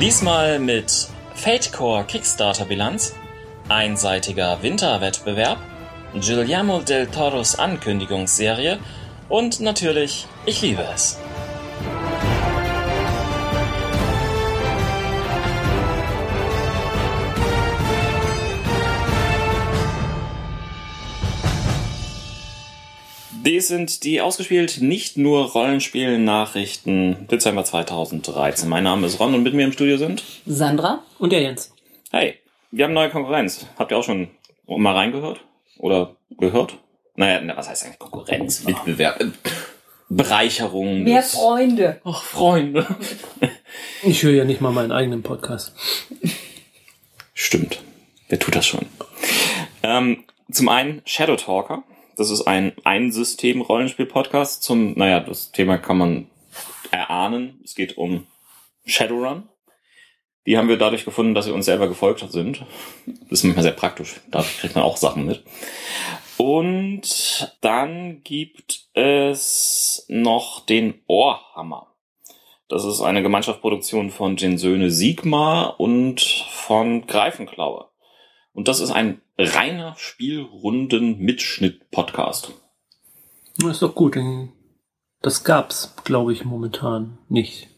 Diesmal mit Fatecore Kickstarter Bilanz, einseitiger Winterwettbewerb, Guillermo del Toros Ankündigungsserie und natürlich Ich liebe es. Dies sind die ausgespielt nicht nur Rollenspiel-Nachrichten Dezember 2013. Mein Name ist Ron und mit mir im Studio sind Sandra und der Jens. Hey, wir haben neue Konkurrenz. Habt ihr auch schon mal reingehört? Oder gehört? Naja, was heißt eigentlich Konkurrenz? Wettbewerb. Bereicherung. Mehr Freunde. Ach, Freunde. Ich höre ja nicht mal meinen eigenen Podcast. Stimmt. Wer tut das schon? Ähm, zum einen Shadow Talker. Das ist ein Ein-System-Rollenspiel-Podcast zum, naja, das Thema kann man erahnen. Es geht um Shadowrun. Die haben wir dadurch gefunden, dass sie uns selber gefolgt sind. Das ist manchmal sehr praktisch. Da kriegt man auch Sachen mit. Und dann gibt es noch den Ohrhammer. Das ist eine Gemeinschaftsproduktion von Gensöhne Sigmar und von Greifenklaue. Und das ist ein reiner Spielrunden-Mitschnitt-Podcast. Das ist doch gut. Das gab's, glaube ich, momentan nicht.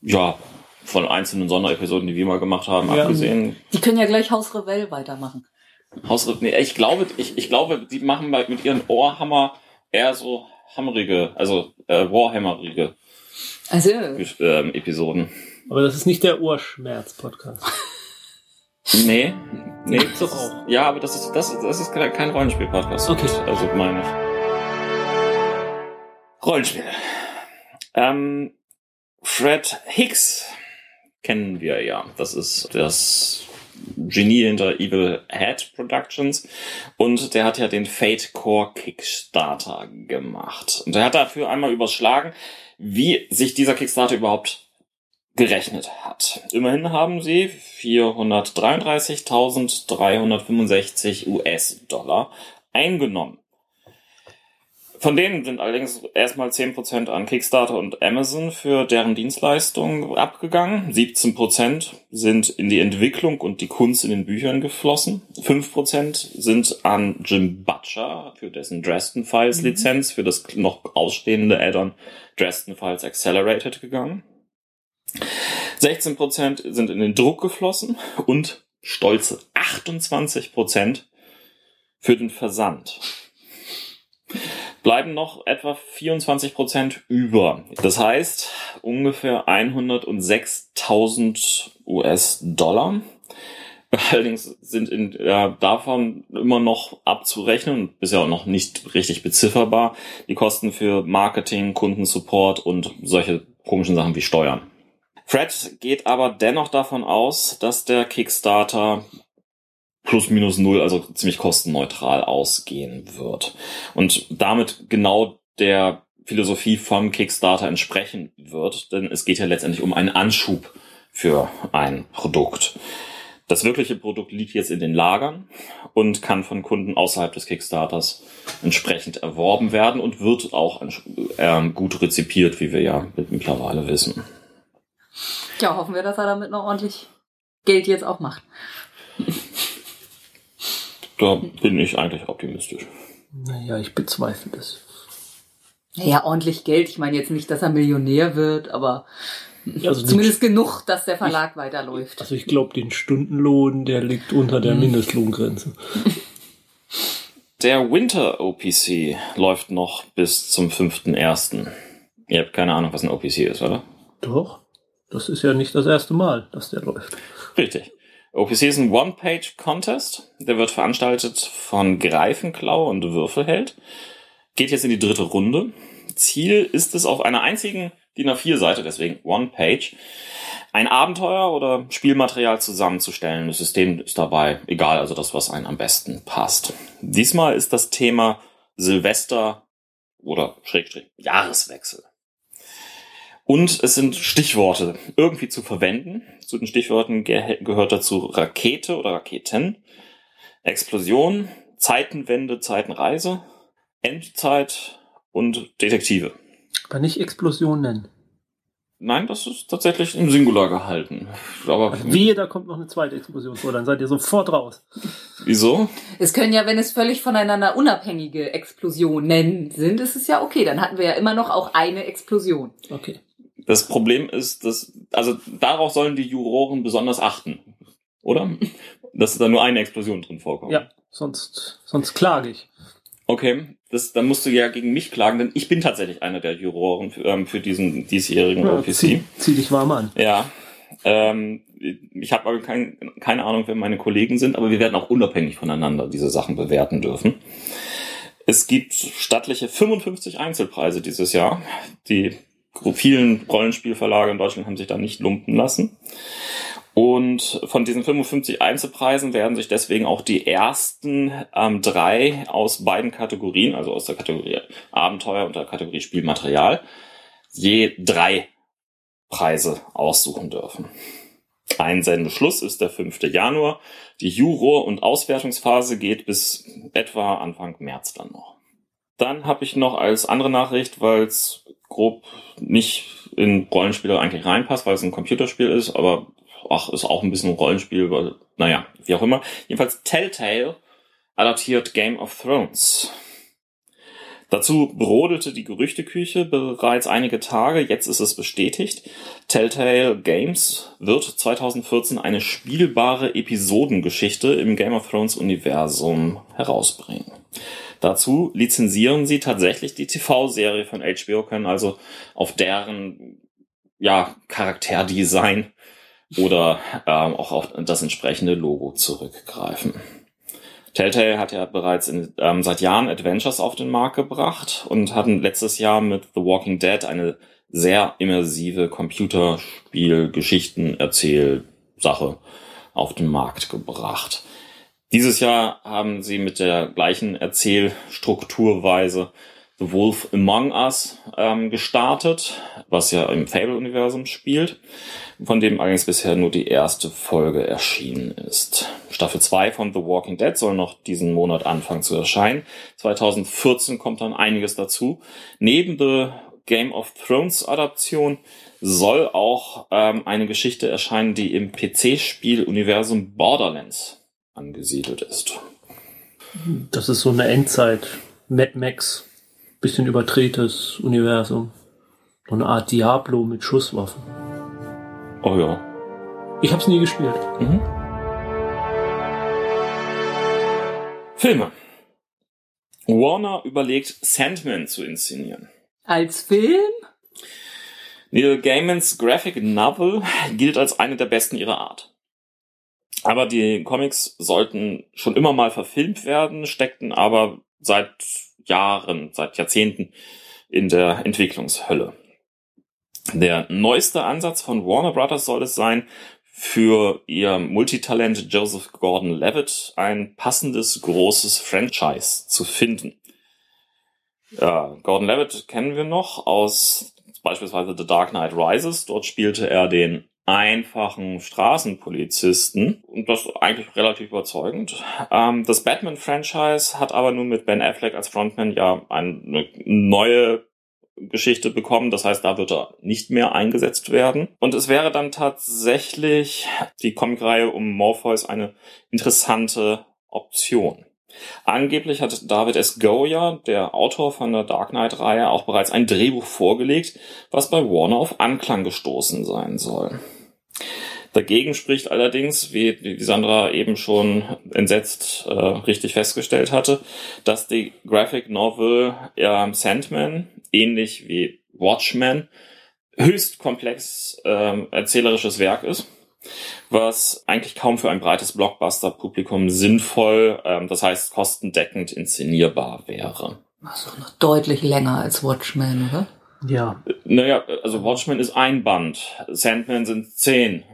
Ja, von einzelnen Sonderepisoden, die wir mal gemacht haben, ja. abgesehen. Die können ja gleich Haus Revell weitermachen. Haus nee, ich glaube, ich, ich glaube, die machen mit ihren Ohrhammer eher so hammerige, also äh, Warhammerige also. äh, Episoden. Aber das ist nicht der Ohrschmerz-Podcast. Nee, nee, das doch auch. Ja, aber das ist, das, das ist kein Rollenspiel-Podcast. Okay. Also meine ich. Rollenspiel. Ähm, Fred Hicks kennen wir ja. Das ist das Genie hinter Evil Head Productions. Und der hat ja den Fate Core Kickstarter gemacht. Und er hat dafür einmal überschlagen, wie sich dieser Kickstarter überhaupt gerechnet hat. Immerhin haben sie 433.365 US-Dollar eingenommen. Von denen sind allerdings erstmal 10% an Kickstarter und Amazon für deren Dienstleistung abgegangen. 17% sind in die Entwicklung und die Kunst in den Büchern geflossen. 5% sind an Jim Butcher für dessen Dresden Files Lizenz für das noch ausstehende Add-on Dresden Files Accelerated gegangen. 16% sind in den Druck geflossen und stolze 28% für den Versand. Bleiben noch etwa 24% über. Das heißt ungefähr 106.000 US-Dollar. Allerdings sind in, ja, davon immer noch abzurechnen und bisher auch noch nicht richtig bezifferbar die Kosten für Marketing, Kundensupport und solche komischen Sachen wie Steuern. Fred geht aber dennoch davon aus, dass der Kickstarter plus minus null, also ziemlich kostenneutral ausgehen wird. Und damit genau der Philosophie vom Kickstarter entsprechen wird, denn es geht ja letztendlich um einen Anschub für ein Produkt. Das wirkliche Produkt liegt jetzt in den Lagern und kann von Kunden außerhalb des Kickstarters entsprechend erworben werden und wird auch äh, gut rezipiert, wie wir ja mittlerweile wissen. Ja, hoffen wir, dass er damit noch ordentlich Geld jetzt auch macht. Da bin ich eigentlich optimistisch. Naja, ich bezweifle das. Naja, ordentlich Geld. Ich meine jetzt nicht, dass er Millionär wird, aber also zumindest genug, dass der Verlag ich, weiterläuft. Also ich glaube, den Stundenlohn, der liegt unter der hm. Mindestlohngrenze. Der Winter OPC läuft noch bis zum 5.1. Ihr habt keine Ahnung, was ein OPC ist, oder? Doch. Das ist ja nicht das erste Mal, dass der läuft. Richtig. OPC ist ein One-Page-Contest. Der wird veranstaltet von Greifenklau und Würfelheld. Geht jetzt in die dritte Runde. Ziel ist es auf einer einzigen DIN A4-Seite, deswegen One-Page, ein Abenteuer oder Spielmaterial zusammenzustellen. Das System ist dabei egal, also das, was einem am besten passt. Diesmal ist das Thema Silvester oder Schrägstrich Jahreswechsel. Und es sind Stichworte irgendwie zu verwenden. Zu den Stichworten ge gehört dazu Rakete oder Raketen, Explosion, Zeitenwende, Zeitenreise, Endzeit und Detektive. Aber nicht Explosion nennen. Nein, das ist tatsächlich im Singular gehalten. Aber Wehe, da kommt noch eine zweite Explosion vor, dann seid ihr sofort raus. wieso? Es können ja, wenn es völlig voneinander unabhängige Explosionen sind, ist es ja okay. Dann hatten wir ja immer noch auch eine Explosion. Okay. Das Problem ist, dass, also darauf sollen die Juroren besonders achten. Oder? Dass da nur eine Explosion drin vorkommt. Ja, sonst, sonst klage ich. Okay, das, dann musst du ja gegen mich klagen, denn ich bin tatsächlich einer der Juroren für, ähm, für diesen diesjährigen Ja, OPC. zieh, zieh dich warm an. Ja. Ähm, ich habe aber kein, keine Ahnung, wer meine Kollegen sind, aber wir werden auch unabhängig voneinander diese Sachen bewerten dürfen. Es gibt stattliche 55 Einzelpreise dieses Jahr. Die vielen Rollenspielverlage in Deutschland haben sich da nicht lumpen lassen. Und von diesen 55 Einzelpreisen werden sich deswegen auch die ersten ähm, drei aus beiden Kategorien, also aus der Kategorie Abenteuer und der Kategorie Spielmaterial, je drei Preise aussuchen dürfen. Einsendeschluss ist der 5. Januar. Die Juror- und Auswertungsphase geht bis etwa Anfang März dann noch. Dann habe ich noch als andere Nachricht, weil es grob nicht in Rollenspiele eigentlich reinpasst, weil es ein Computerspiel ist, aber ach, ist auch ein bisschen ein Rollenspiel, weil, naja, wie auch immer. Jedenfalls Telltale adaptiert Game of Thrones. Dazu brodelte die Gerüchteküche bereits einige Tage, jetzt ist es bestätigt. Telltale Games wird 2014 eine spielbare Episodengeschichte im Game of Thrones Universum herausbringen. Dazu lizenzieren sie tatsächlich die TV-Serie von HBO, können also auf deren ja, Charakterdesign oder ähm, auch auf das entsprechende Logo zurückgreifen. Telltale hat ja bereits in, ähm, seit Jahren Adventures auf den Markt gebracht und hatten letztes Jahr mit The Walking Dead eine sehr immersive Computerspiel-Geschichten-Erzähl-Sache auf den Markt gebracht. Dieses Jahr haben sie mit der gleichen Erzählstrukturweise The Wolf Among Us ähm, gestartet, was ja im Fable-Universum spielt, von dem allerdings bisher nur die erste Folge erschienen ist. Staffel 2 von The Walking Dead soll noch diesen Monat anfangen zu erscheinen. 2014 kommt dann einiges dazu. Neben der Game of Thrones Adaption soll auch ähm, eine Geschichte erscheinen, die im PC-Spiel-Universum Borderlands angesiedelt ist. Das ist so eine Endzeit. Mad Max. Bisschen überdrehtes Universum. So eine Art Diablo mit Schusswaffen. Oh ja. Ich hab's nie gespielt. Mhm. Filme. Warner überlegt, Sandman zu inszenieren. Als Film? Neil Gaimans Graphic Novel gilt als eine der besten ihrer Art. Aber die Comics sollten schon immer mal verfilmt werden, steckten aber seit Jahren, seit Jahrzehnten in der Entwicklungshölle. Der neueste Ansatz von Warner Brothers soll es sein, für ihr Multitalent Joseph Gordon-Levitt ein passendes großes Franchise zu finden. Ja, Gordon-Levitt kennen wir noch aus beispielsweise The Dark Knight Rises. Dort spielte er den einfachen Straßenpolizisten und das eigentlich relativ überzeugend. Ähm, das Batman-Franchise hat aber nun mit Ben Affleck als Frontman ja eine neue Geschichte bekommen. Das heißt, da wird er nicht mehr eingesetzt werden. Und es wäre dann tatsächlich die Comicreihe um Morpheus eine interessante Option. Angeblich hat David S. Goya, der Autor von der Dark Knight-Reihe, auch bereits ein Drehbuch vorgelegt, was bei Warner auf Anklang gestoßen sein soll. Dagegen spricht allerdings, wie, wie Sandra eben schon entsetzt äh, richtig festgestellt hatte, dass die Graphic Novel äh, Sandman, ähnlich wie Watchmen, höchst komplex äh, erzählerisches Werk ist was eigentlich kaum für ein breites Blockbuster-Publikum sinnvoll, ähm, das heißt kostendeckend inszenierbar wäre. Das ist doch noch deutlich länger als Watchmen, oder? Ja. Naja, also Watchmen ist ein Band, Sandman sind zehn.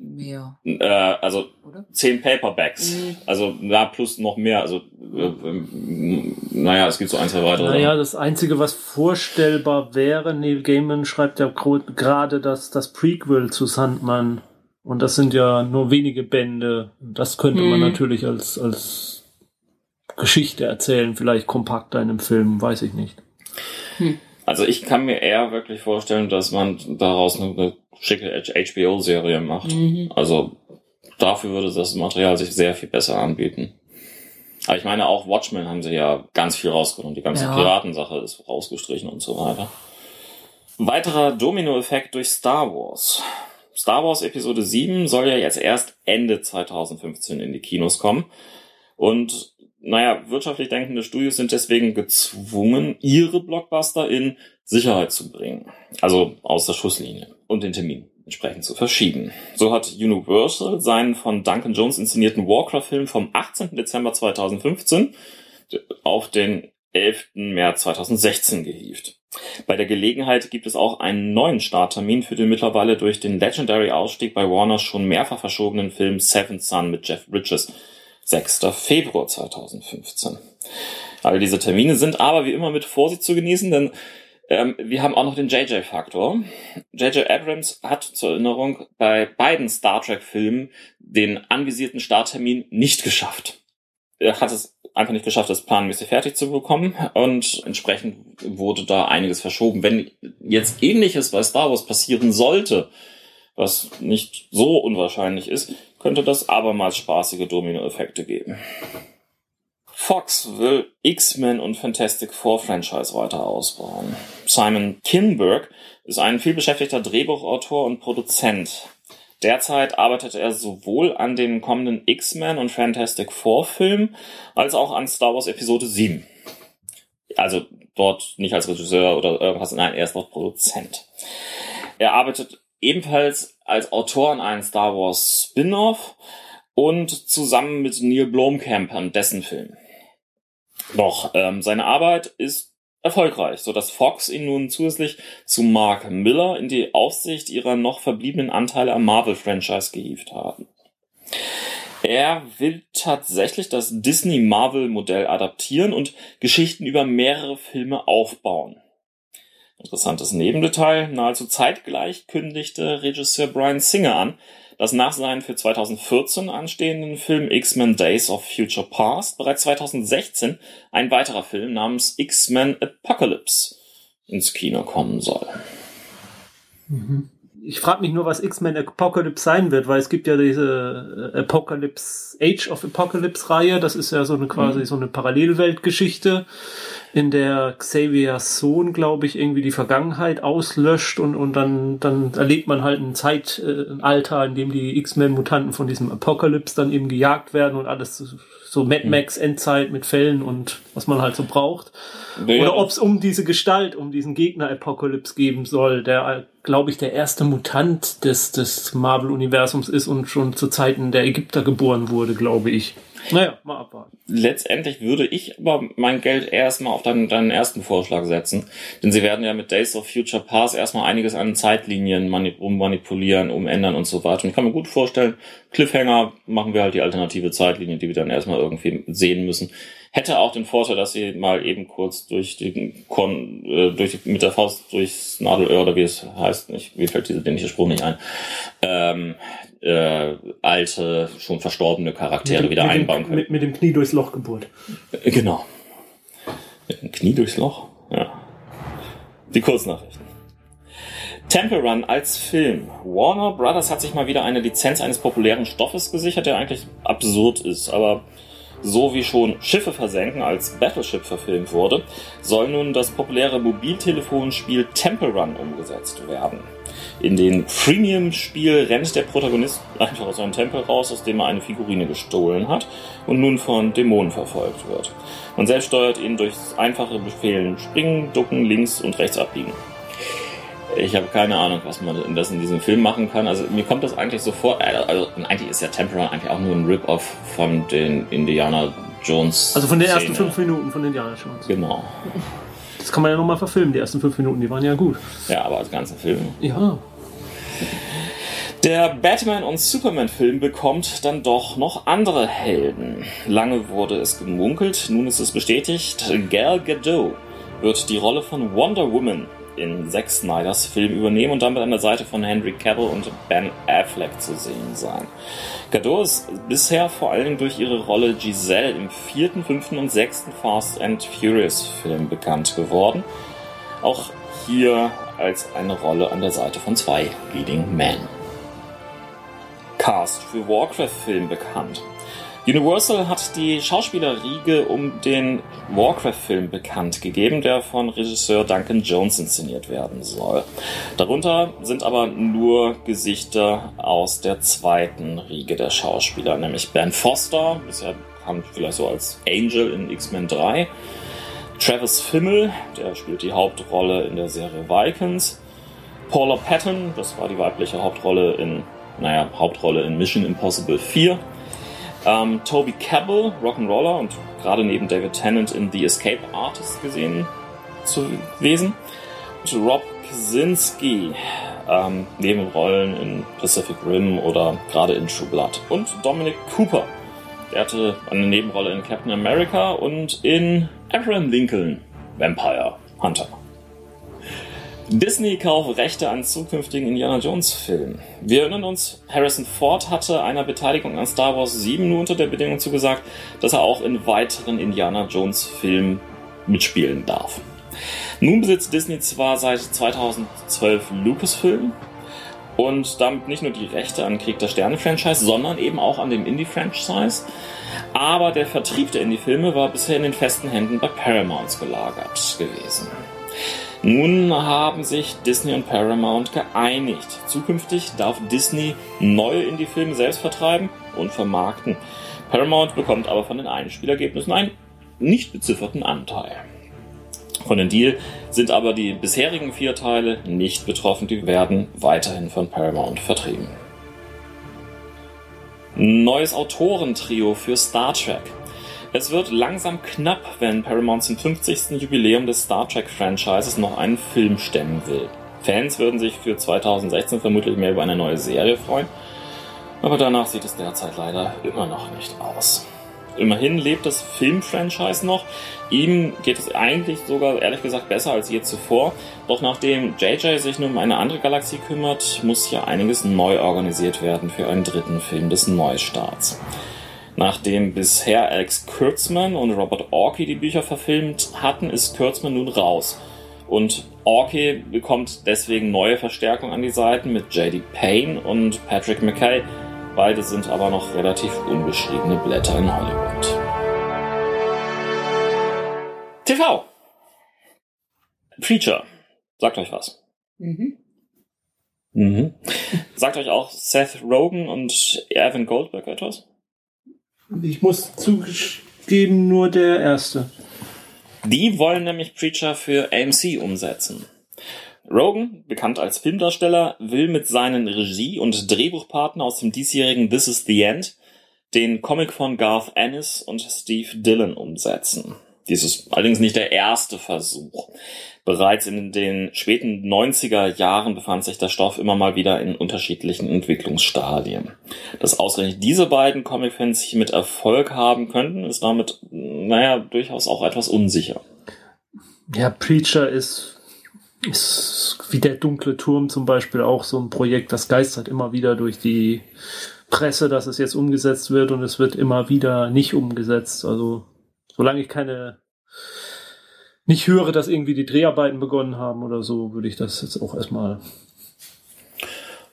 Mehr, Äh, also oder? zehn Paperbacks. Mhm. Also na plus noch mehr. Also äh, ähm, naja, es gibt so ein, zwei weitere. Naja, das Einzige, was vorstellbar wäre, Neil Gaiman schreibt ja gerade das, das Prequel zu Sandman. Und das sind ja nur wenige Bände. Das könnte man Hm. natürlich als, als Geschichte erzählen, vielleicht kompakter in einem Film, weiß ich nicht. Also ich kann mir eher wirklich vorstellen, dass man daraus eine schicke HBO-Serie macht. Mhm. Also dafür würde das Material sich sehr viel besser anbieten. Aber ich meine, auch Watchmen haben sie ja ganz viel rausgenommen. Die ganze ja. Piratensache ist rausgestrichen und so weiter. Weiterer Dominoeffekt durch Star Wars. Star Wars Episode 7 soll ja jetzt erst Ende 2015 in die Kinos kommen. Und naja, wirtschaftlich denkende Studios sind deswegen gezwungen, ihre Blockbuster in Sicherheit zu bringen. Also aus der Schusslinie und den Termin entsprechend zu verschieben. So hat Universal seinen von Duncan Jones inszenierten Warcraft-Film vom 18. Dezember 2015 auf den 11. März 2016 gehievt. Bei der Gelegenheit gibt es auch einen neuen Starttermin für den mittlerweile durch den Legendary Ausstieg bei Warner schon mehrfach verschobenen Film Seventh Son mit Jeff Bridges. 6. Februar 2015. All diese Termine sind aber wie immer mit Vorsicht zu genießen, denn ähm, wir haben auch noch den JJ-Faktor. JJ Abrams hat zur Erinnerung bei beiden Star Trek-Filmen den anvisierten Starttermin nicht geschafft. Er hat es einfach nicht geschafft, das planmäßig fertig zu bekommen und entsprechend wurde da einiges verschoben. Wenn jetzt ähnliches bei Star Wars passieren sollte, was nicht so unwahrscheinlich ist, könnte das abermals spaßige Dominoeffekte geben. Fox will X-Men und Fantastic Four Franchise weiter ausbauen. Simon Kinberg ist ein vielbeschäftigter Drehbuchautor und Produzent. Derzeit arbeitet er sowohl an den kommenden X-Men und Fantastic Four Filmen als auch an Star Wars Episode 7. Also dort nicht als Regisseur oder irgendwas, nein, er ist dort Produzent. Er arbeitet ebenfalls als Autor an einem Star Wars Spin-off und zusammen mit Neil Blomkamp an dessen Film. Doch ähm, seine Arbeit ist erfolgreich, so dass Fox ihn nun zusätzlich zu Mark Miller in die Aufsicht ihrer noch verbliebenen Anteile am Marvel-Franchise gehievt haben. Er will tatsächlich das Disney-Marvel-Modell adaptieren und Geschichten über mehrere Filme aufbauen. Interessantes Nebendetail, nahezu zeitgleich kündigte Regisseur Brian Singer an, dass nach seinem für 2014 anstehenden Film X-Men Days of Future Past bereits 2016 ein weiterer Film namens X-Men Apocalypse ins Kino kommen soll. Mhm. Ich frage mich nur, was X-Men Apocalypse sein wird, weil es gibt ja diese äh, Apocalypse, Age of Apocalypse Reihe, das ist ja so eine quasi mhm. so eine Parallelweltgeschichte in der Xaviers Sohn, glaube ich, irgendwie die Vergangenheit auslöscht und, und dann, dann erlebt man halt ein Zeitalter, in dem die X-Men-Mutanten von diesem Apocalypse dann eben gejagt werden und alles so Mad hm. Max Endzeit mit Fällen und was man halt so braucht. Ja. Oder ob es um diese Gestalt, um diesen Gegner Apocalypse geben soll, der, glaube ich, der erste Mutant des, des Marvel-Universums ist und schon zu Zeiten der Ägypter geboren wurde, glaube ich. Naja, mal abwarten. Letztendlich würde ich aber mein Geld erstmal auf deinen, deinen ersten Vorschlag setzen. Denn sie werden ja mit Days of Future Past erstmal einiges an Zeitlinien ummanipulieren, umändern und so weiter. Und ich kann mir gut vorstellen, Cliffhanger machen wir halt die alternative Zeitlinie, die wir dann erstmal irgendwie sehen müssen. Hätte auch den Vorteil, dass sie mal eben kurz durch die Kon, äh, durch die, mit der Faust durchs Nadelöhr oder wie es heißt, nicht, wie fällt dieser dänische Spruch nicht ein, ähm, äh, alte, schon verstorbene Charaktere mit, wieder mit einbauen können. Mit, mit dem Knie durchs Loch gebohrt. Äh, genau. Mit dem Knie durchs Loch? Ja. Die Kurznachrichten. Temple Run als Film. Warner Brothers hat sich mal wieder eine Lizenz eines populären Stoffes gesichert, der eigentlich absurd ist, aber so wie schon Schiffe versenken als Battleship verfilmt wurde, soll nun das populäre Mobiltelefonspiel Temple Run umgesetzt werden. In dem Freemium-Spiel rennt der Protagonist einfach aus einem Tempel raus, aus dem er eine Figurine gestohlen hat und nun von Dämonen verfolgt wird. Man selbst steuert ihn durch einfache Befehlen springen, ducken, links und rechts abbiegen. Ich habe keine Ahnung, was man in, das in diesem Film machen kann. Also mir kommt das eigentlich so vor, äh, also eigentlich ist ja Temple eigentlich auch nur ein Rip-Off von den Indiana Jones. Also von den ersten fünf Minuten von Indiana Jones. Genau. Das kann man ja nochmal verfilmen, die ersten fünf Minuten, die waren ja gut. Ja, aber als ganzer Film. Ja. Der Batman- und Superman-Film bekommt dann doch noch andere Helden. Lange wurde es gemunkelt, nun ist es bestätigt. Gal Gadot wird die Rolle von Wonder Woman in Zack Snyders Film übernehmen und damit an der Seite von Henry Cavill und Ben Affleck zu sehen sein. Gadot ist bisher vor allem durch ihre Rolle Giselle im vierten, fünften und sechsten Fast and Furious Film bekannt geworden. Auch hier als eine Rolle an der Seite von zwei Leading Men. Cast für Warcraft-Film bekannt. Universal hat die Schauspielerriege um den Warcraft-Film bekannt gegeben, der von Regisseur Duncan Jones inszeniert werden soll. Darunter sind aber nur Gesichter aus der zweiten Riege der Schauspieler, nämlich Ben Foster, bisher bekannt vielleicht so als Angel in X-Men 3, Travis Fimmel, der spielt die Hauptrolle in der Serie Vikings, Paula Patton, das war die weibliche Hauptrolle in, naja, Hauptrolle in Mission Impossible 4, ähm, Toby Cabell, Rock'n'Roller und gerade neben David Tennant in The Escape Artist gesehen zu gewesen. Und Rob Kaczynski, ähm, Nebenrollen in Pacific Rim oder gerade in True Blood. Und Dominic Cooper, der hatte eine Nebenrolle in Captain America und in Abraham Lincoln, Vampire Hunter. Disney kauft Rechte an zukünftigen Indiana Jones Filmen. Wir erinnern uns, Harrison Ford hatte einer Beteiligung an Star Wars 7 nur unter der Bedingung zugesagt, dass er auch in weiteren Indiana Jones Filmen mitspielen darf. Nun besitzt Disney zwar seit 2012 Lucasfilm und damit nicht nur die Rechte an Krieg der Sterne Franchise, sondern eben auch an dem Indie Franchise. Aber der Vertrieb der Indie-Filme war bisher in den festen Händen bei Paramount gelagert gewesen. Nun haben sich Disney und Paramount geeinigt. Zukünftig darf Disney neue Indie-Filme selbst vertreiben und vermarkten. Paramount bekommt aber von den Einspielergebnissen einen nicht bezifferten Anteil. Von dem Deal sind aber die bisherigen vier Teile nicht betroffen, die werden weiterhin von Paramount vertrieben. Neues Autorentrio für Star Trek. Es wird langsam knapp, wenn Paramount zum 50. Jubiläum des Star Trek Franchises noch einen Film stemmen will. Fans würden sich für 2016 vermutlich mehr über eine neue Serie freuen, aber danach sieht es derzeit leider immer noch nicht aus. Immerhin lebt das Filmfranchise noch. Ihm geht es eigentlich sogar ehrlich gesagt besser als je zuvor. Doch nachdem JJ sich nun um eine andere Galaxie kümmert, muss hier einiges neu organisiert werden für einen dritten Film des Neustarts. Nachdem bisher Alex Kurtzman und Robert Orkey die Bücher verfilmt hatten, ist Kurtzman nun raus. Und Orkey bekommt deswegen neue Verstärkung an die Seiten mit J.D. Payne und Patrick McKay. Beide sind aber noch relativ unbeschriebene Blätter in Hollywood. TV. Preacher. Sagt euch was. Mhm. Mhm. Sagt euch auch Seth Rogen und Evan Goldberg etwas? Ich muss zugeben, nur der erste. Die wollen nämlich Preacher für AMC umsetzen. Rogan, bekannt als Filmdarsteller, will mit seinen Regie- und Drehbuchpartner aus dem diesjährigen This is the End den Comic von Garth Ennis und Steve Dillon umsetzen. Dies ist allerdings nicht der erste Versuch. Bereits in den späten 90er Jahren befand sich der Stoff immer mal wieder in unterschiedlichen Entwicklungsstadien. Dass ausgerechnet diese beiden Comic-Fans hier mit Erfolg haben könnten, ist damit, naja, durchaus auch etwas unsicher. Ja, Preacher ist, ist wie der dunkle Turm zum Beispiel auch so ein Projekt, das geistert immer wieder durch die Presse, dass es jetzt umgesetzt wird und es wird immer wieder nicht umgesetzt. Also solange ich keine nicht höre, dass irgendwie die Dreharbeiten begonnen haben oder so, würde ich das jetzt auch erstmal.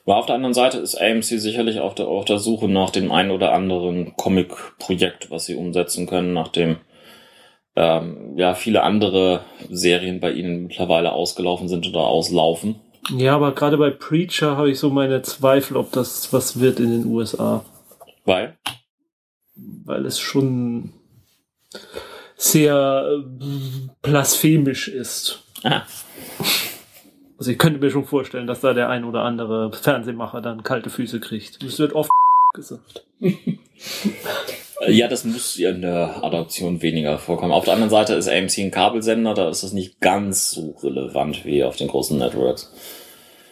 Aber auf der anderen Seite ist AMC sicherlich auf der, auf der Suche nach dem einen oder anderen Comic-Projekt, was sie umsetzen können, nachdem ähm, ja viele andere Serien bei ihnen mittlerweile ausgelaufen sind oder auslaufen. Ja, aber gerade bei Preacher habe ich so meine Zweifel, ob das was wird in den USA. Weil? Weil es schon sehr äh, blasphemisch ist. Aha. Also ich könnte mir schon vorstellen, dass da der ein oder andere Fernsehmacher dann kalte Füße kriegt. Das wird oft gesagt. Ja, das muss in der Adaption weniger vorkommen. Auf der anderen Seite ist AMC ein Kabelsender, da ist das nicht ganz so relevant wie auf den großen Networks.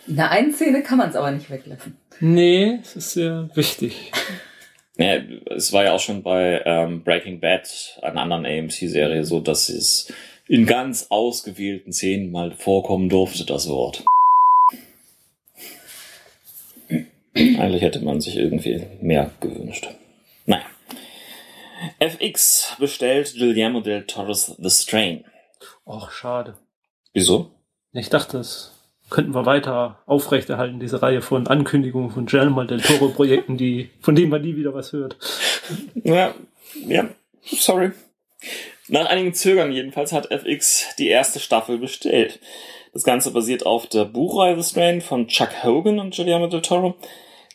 In der einen Szene kann man es aber nicht weglassen. Nee, es ist sehr wichtig. Ja, es war ja auch schon bei ähm, Breaking Bad, einer anderen AMC-Serie, so, dass es in ganz ausgewählten Szenen mal vorkommen durfte, das Wort. Eigentlich hätte man sich irgendwie mehr gewünscht. Naja. FX bestellt Guillermo del Toro's The Strain. Och, schade. Wieso? Ich dachte, das könnten wir weiter aufrechterhalten, diese Reihe von Ankündigungen von Guillermo del Toro Projekten, die, von denen man nie wieder was hört. Ja, ja, sorry. Nach einigen Zögern jedenfalls hat FX die erste Staffel bestellt. Das Ganze basiert auf der Buchreihe The Strain von Chuck Hogan und Guillermo del Toro.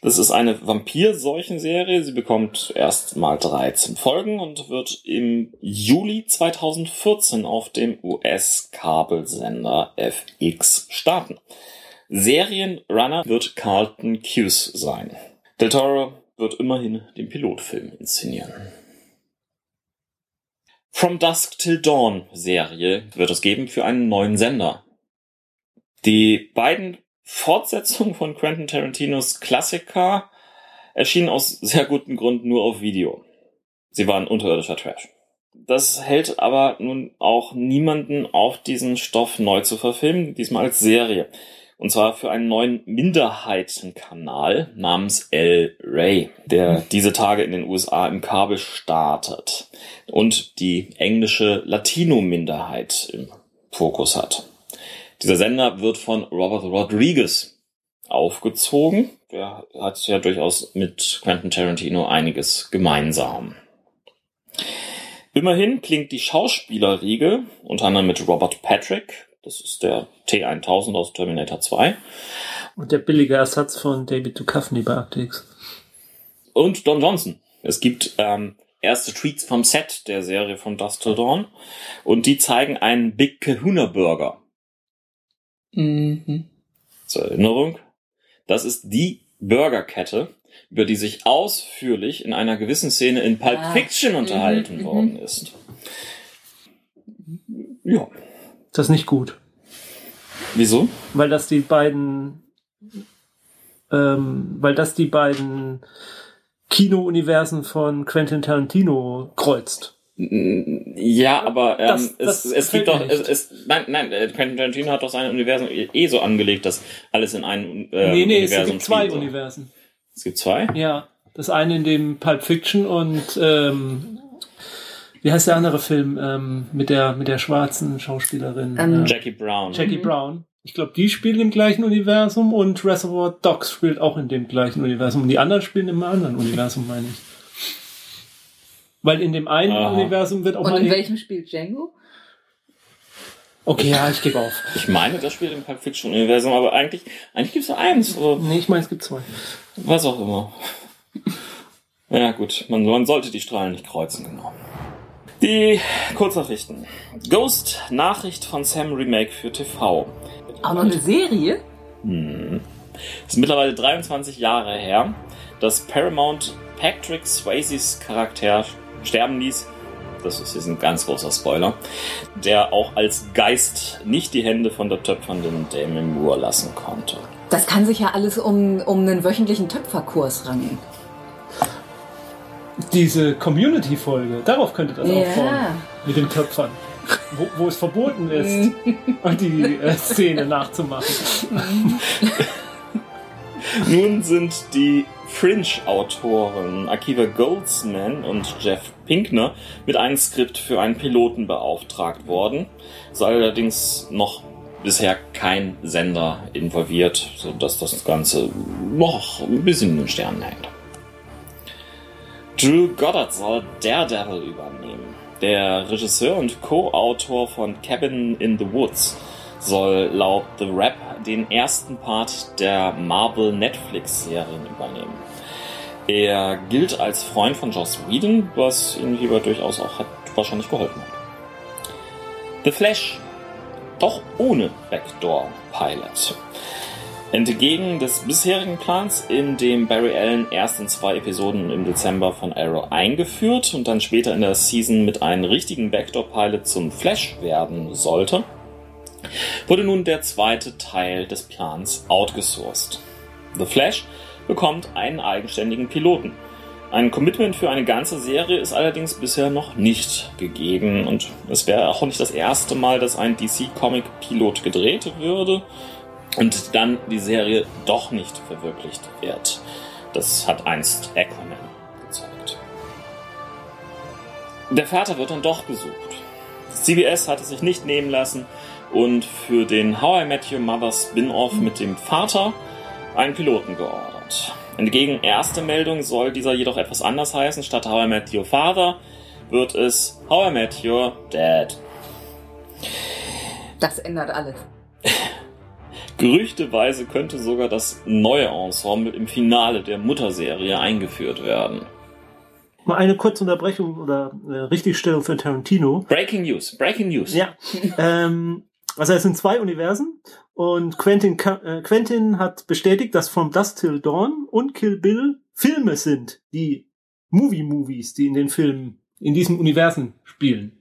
Das ist eine Vampir-Seuchenserie. Sie bekommt erst mal 13 Folgen und wird im Juli 2014 auf dem US-Kabelsender FX starten. Serienrunner wird Carlton Cuse sein. Del Toro wird immerhin den Pilotfilm inszenieren. From Dusk Till Dawn Serie wird es geben für einen neuen Sender. Die beiden Fortsetzungen von Quentin Tarantinos Klassiker erschienen aus sehr guten Gründen nur auf Video. Sie waren unterirdischer Trash. Das hält aber nun auch niemanden auf, diesen Stoff neu zu verfilmen, diesmal als Serie. Und zwar für einen neuen Minderheitenkanal namens El Ray, der diese Tage in den USA im Kabel startet und die englische Latino-Minderheit im Fokus hat. Dieser Sender wird von Robert Rodriguez aufgezogen. Der hat ja durchaus mit Quentin Tarantino einiges gemeinsam. Immerhin klingt die Schauspielerriege, unter anderem mit Robert Patrick, das ist der T1000 aus Terminator 2. Und der billige Ersatz von David Duchovny bei Actix. Und Don Johnson. Es gibt ähm, erste Tweets vom Set der Serie von Dust Till Dawn und die zeigen einen Big Kahuna Burger. Mhm. Zur Erinnerung, das ist die Burgerkette, über die sich ausführlich in einer gewissen Szene in Pulp Ah. Fiction unterhalten Mhm, worden ist. Ja. Das ist nicht gut. Wieso? Weil das die beiden, ähm, weil das die beiden Kino-Universen von Quentin Tarantino kreuzt. Ja, aber ähm, Das- das es, es gibt doch, es, es, nein, nein, äh, Quentin Tarantino hat doch sein Universum eh eh so angelegt, dass alles in einem äh, nee, nee, es Universum gibt zwei spielt, so. Universen. Es gibt zwei? Ja, das eine in dem Pulp Fiction und ähm, wie heißt der andere Film ähm, mit der mit der schwarzen Schauspielerin Ähm, äh, Jackie Brown. Jackie Brown. Ich glaube, die spielen im gleichen Universum und Reservoir Dogs spielt auch in dem gleichen Universum. Und die anderen spielen im anderen Universum, meine ich. Weil in dem einen Aha. Universum wird auch Und mal in die- welchem spielt Django? Okay, ja, ich gebe auf. Ich meine, das spielt im Pulp Fiction Universum, aber eigentlich, eigentlich gibt's nur eins, oder Nee, ich meine, es gibt zwei. was auch immer. Ja, gut, man, man sollte die Strahlen nicht kreuzen, genau. Die Kurznachrichten. Ghost, Nachricht von Sam Remake für TV. Auch noch eine Serie? Hm. Es ist mittlerweile 23 Jahre her, dass Paramount Patrick Swayzes Charakter sterben ließ. Das ist jetzt ein ganz großer Spoiler. Der auch als Geist nicht die Hände von der töpfernden Dame Moore lassen konnte. Das kann sich ja alles um, um einen wöchentlichen Töpferkurs rangen. Diese Community-Folge, darauf könnte das aufbauen. Ja. Mit den Töpfern. Wo, wo es verboten ist, die äh, Szene nachzumachen. Nun sind die Fringe-Autoren Akiva Goldsman und Jeff Pinkner mit einem Skript für einen Piloten beauftragt worden. Ist allerdings noch bisher kein Sender involviert, sodass das Ganze noch ein bisschen in den Sternen hängt. Drew Goddard soll Daredevil übernehmen. Der Regisseur und Co-Autor von Cabin in the Woods soll laut The Rap den ersten Part der Marvel Netflix-Serien übernehmen. Er gilt als Freund von Joss Whedon, was ihm hierbei durchaus auch hat wahrscheinlich geholfen hat. The Flash, doch ohne Backdoor-Pilot. Entgegen des bisherigen Plans, in dem Barry Allen erst in zwei Episoden im Dezember von Arrow eingeführt und dann später in der Season mit einem richtigen Backdoor-Pilot zum Flash werden sollte, wurde nun der zweite Teil des Plans outgesourced. The Flash bekommt einen eigenständigen Piloten. Ein Commitment für eine ganze Serie ist allerdings bisher noch nicht gegeben und es wäre auch nicht das erste Mal, dass ein DC-Comic-Pilot gedreht würde und dann die Serie doch nicht verwirklicht wird. Das hat einst Aquaman gezeigt. Der Vater wird dann doch gesucht. CBS hat es sich nicht nehmen lassen und für den How I Met Your Mother Spin-off mit dem Vater einen Piloten geordert. Entgegen erster Meldung soll dieser jedoch etwas anders heißen. Statt How I Met Your Father wird es How I Met Your Dad. Das ändert alles. Gerüchteweise könnte sogar das neue Ensemble im Finale der Mutterserie eingeführt werden. Mal eine kurze Unterbrechung oder äh, Richtigstellung für Tarantino. Breaking News, Breaking News. Ja. ähm, also es sind zwei Universen und Quentin, äh, Quentin hat bestätigt, dass From Dusk Till Dawn und Kill Bill Filme sind, die Movie-Movies, die in den Filmen, in diesem Universen spielen.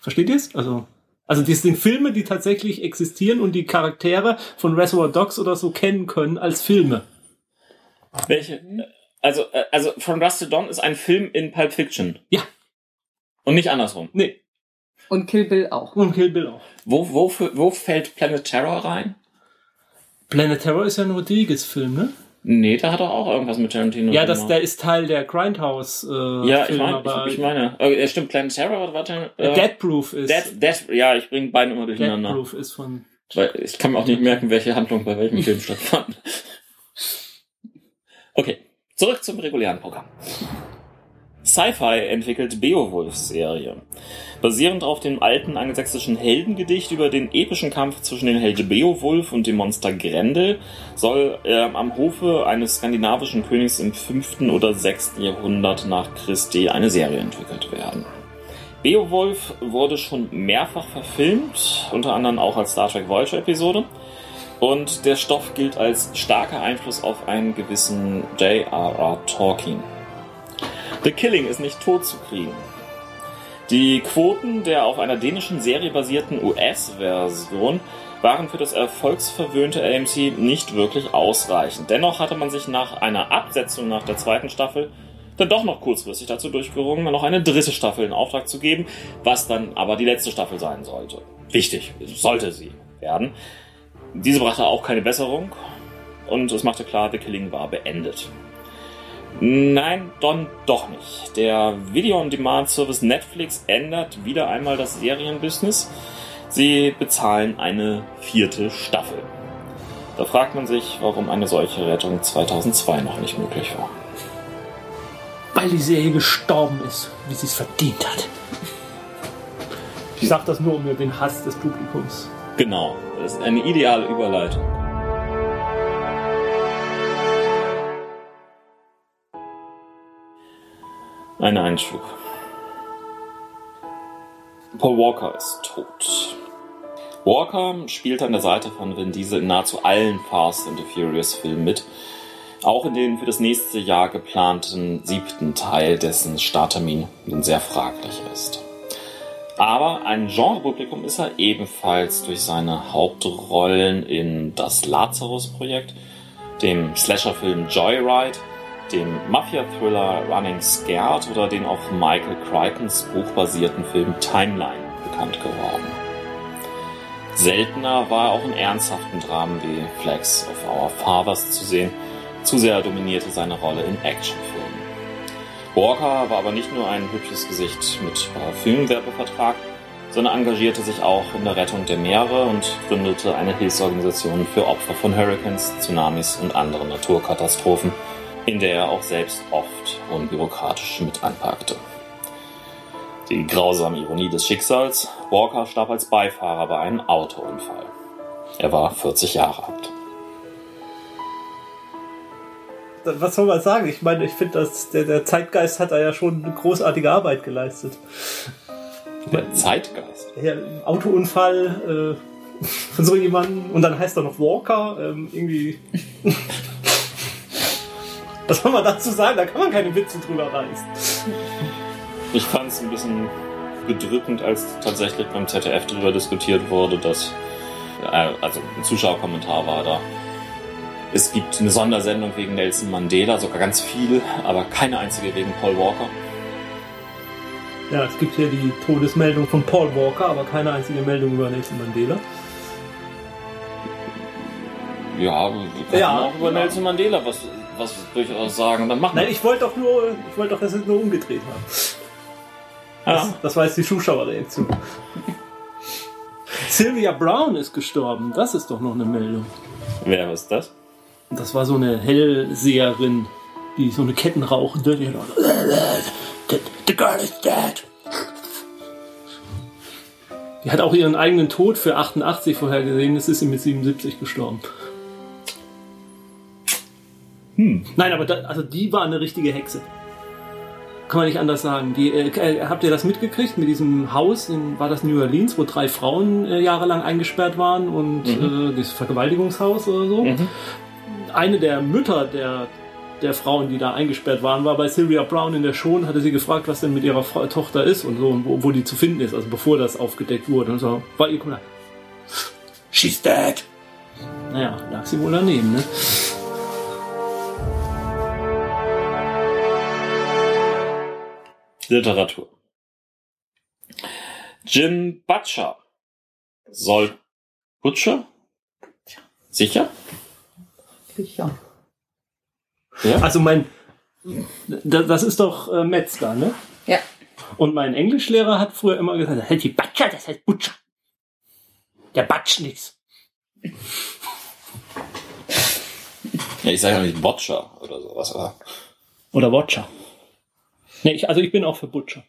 Versteht ihr es? Also, also das sind Filme, die tatsächlich existieren und die Charaktere von Reservoir Dogs oder so kennen können als Filme. Welche? Also, äh, also From Dusk Till Dawn ist ein Film in Pulp Fiction. Ja. Und nicht andersrum. Nee, Und Kill Bill auch. und Kill Bill auch. Wo, wo, wo fällt Planet Terror rein? Planet Terror ist ja ein Rodriguez-Film, ne? Nee, da hat er auch irgendwas mit Tarantino Ja, das, gemacht. der ist Teil der Grindhouse äh, Ja, ich aber ich, ich meine. Äh, stimmt, Planet Terror, warte. Äh, Dead Proof ist Dead, Dead, ja, ich bringe beide immer Dead durcheinander. Proof ist von Weil ich kann mir auch nicht merken, welche Handlung bei welchem Film stattfand. Okay, zurück zum regulären Programm. Sci-Fi entwickelt Beowulfs Serie. Basierend auf dem alten angelsächsischen Heldengedicht über den epischen Kampf zwischen dem Held Beowulf und dem Monster Grendel soll äh, am Hofe eines skandinavischen Königs im 5. oder 6. Jahrhundert nach Christi eine Serie entwickelt werden. Beowulf wurde schon mehrfach verfilmt, unter anderem auch als Star Trek Voyager Episode. Und der Stoff gilt als starker Einfluss auf einen gewissen J.R.R. Tolkien. The Killing ist nicht tot zu kriegen. Die Quoten der auf einer dänischen Serie basierten US-Version waren für das erfolgsverwöhnte AMC nicht wirklich ausreichend. Dennoch hatte man sich nach einer Absetzung nach der zweiten Staffel dann doch noch kurzfristig dazu durchgerungen, noch eine dritte Staffel in Auftrag zu geben, was dann aber die letzte Staffel sein sollte. Wichtig, sollte sie werden. Diese brachte auch keine Besserung und es machte klar, The Killing war beendet. Nein, Don doch nicht. Der Video-on-Demand-Service Netflix ändert wieder einmal das Serienbusiness. Sie bezahlen eine vierte Staffel. Da fragt man sich, warum eine solche Rettung 2002 noch nicht möglich war. Weil die Serie gestorben ist, wie sie es verdient hat. Ich sag das nur um mir den Hass des Publikums. Genau, das ist eine ideale Überleitung. Ein Einschub. Paul Walker ist tot. Walker spielt an der Seite von Vin Diesel in nahezu allen Fast and the Furious Filmen mit, auch in den für das nächste Jahr geplanten siebten Teil, dessen Starttermin nun sehr fraglich ist. Aber ein Genrepublikum ist er ebenfalls durch seine Hauptrollen in das Lazarus-Projekt, dem Slasher-Film Joyride, dem Mafia-Thriller Running Scared oder den auf Michael Crichtons Buch basierten Film Timeline bekannt geworden. Seltener war er auch in ernsthaften Dramen wie Flags of Our Fathers zu sehen, zu sehr dominierte seine Rolle in Actionfilmen. Walker war aber nicht nur ein hübsches Gesicht mit Parfümwerbevertrag, sondern engagierte sich auch in der Rettung der Meere und gründete eine Hilfsorganisation für Opfer von Hurricanes, Tsunamis und anderen Naturkatastrophen, in der er auch selbst oft unbürokratisch mit anpackte. Die grausame Ironie des Schicksals, Walker starb als Beifahrer bei einem Autounfall. Er war 40 Jahre alt. Was soll man sagen? Ich meine, ich finde, dass der, der Zeitgeist hat da ja schon eine großartige Arbeit geleistet. Der Zeitgeist. Ja, Autounfall äh, von so jemandem und dann heißt er noch Walker. Ähm, irgendwie. Was soll man dazu sagen? Da kann man keine Witze drüber reißen. Ich fand es ein bisschen bedrückend, als tatsächlich beim ZDF darüber diskutiert wurde, dass, äh, also ein Zuschauerkommentar war da. Es gibt eine Sondersendung wegen Nelson Mandela, sogar ganz viel, aber keine einzige wegen Paul Walker. Ja, es gibt hier die Todesmeldung von Paul Walker, aber keine einzige Meldung über Nelson Mandela. Ja, wir können Ja, auch über ja. Nelson Mandela was, was durchaus sagen. Dann machen Nein, ich wollte doch nur, ich wollte doch, dass wir es nur umgedreht haben. Das, das war jetzt die Zuschauerreaktion. Sylvia Brown ist gestorben. Das ist doch noch eine Meldung. Wer ist das? Das war so eine Hellseherin, die so eine Kettenrauchende. Die hat the, the girl is dead. Die hat auch ihren eigenen Tod für 88 vorhergesehen. Jetzt ist sie mit 77 gestorben. Hm. Nein, aber da, also die war eine richtige Hexe. Kann man nicht anders sagen. Die, äh, habt ihr das mitgekriegt mit diesem Haus? In, war das New Orleans, wo drei Frauen äh, jahrelang eingesperrt waren und mhm. äh, das Vergewaltigungshaus oder so? Mhm. Eine der Mütter der, der Frauen, die da eingesperrt waren, war bei Sylvia Brown in der Show und hatte sie gefragt, was denn mit ihrer Frau, Tochter ist und so und wo, wo, die zu finden ist, also bevor das aufgedeckt wurde. Und so war ihr Kommentar. She's dead. Naja, lag sie wohl daneben, ne? Literatur. Jim Butcher soll Butcher? Sicher? Sicher. Ja? Also mein, das ist doch äh, Metzger, ne? Ja. Und mein Englischlehrer hat früher immer gesagt, das heißt die Butcher, das heißt Butcher. Der Batsch nichts. Ja, ich sage ja nicht Butcher oder sowas, oder? Oder Watcher. Nee, ich, also ich bin auch für Butcher.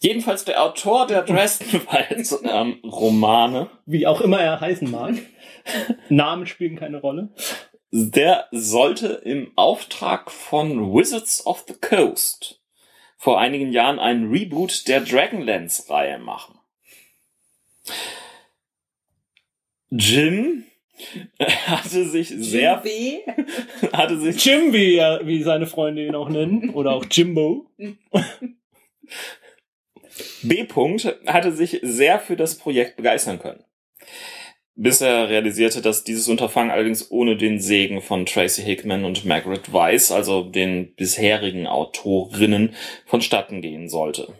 Jedenfalls der Autor der Dresden Files ähm, Romane. Wie auch immer er heißen mag. Namen spielen keine Rolle. Der sollte im Auftrag von Wizards of the Coast vor einigen Jahren einen Reboot der Dragonlance-Reihe machen. Jim hatte sich sehr Jimby. hatte sich Jimby, wie seine Freunde ihn auch nennen, oder auch Jimbo. B. -Punkt hatte sich sehr für das Projekt begeistern können. Bis er realisierte, dass dieses Unterfangen allerdings ohne den Segen von Tracy Hickman und Margaret Weiss, also den bisherigen Autorinnen, vonstatten gehen sollte.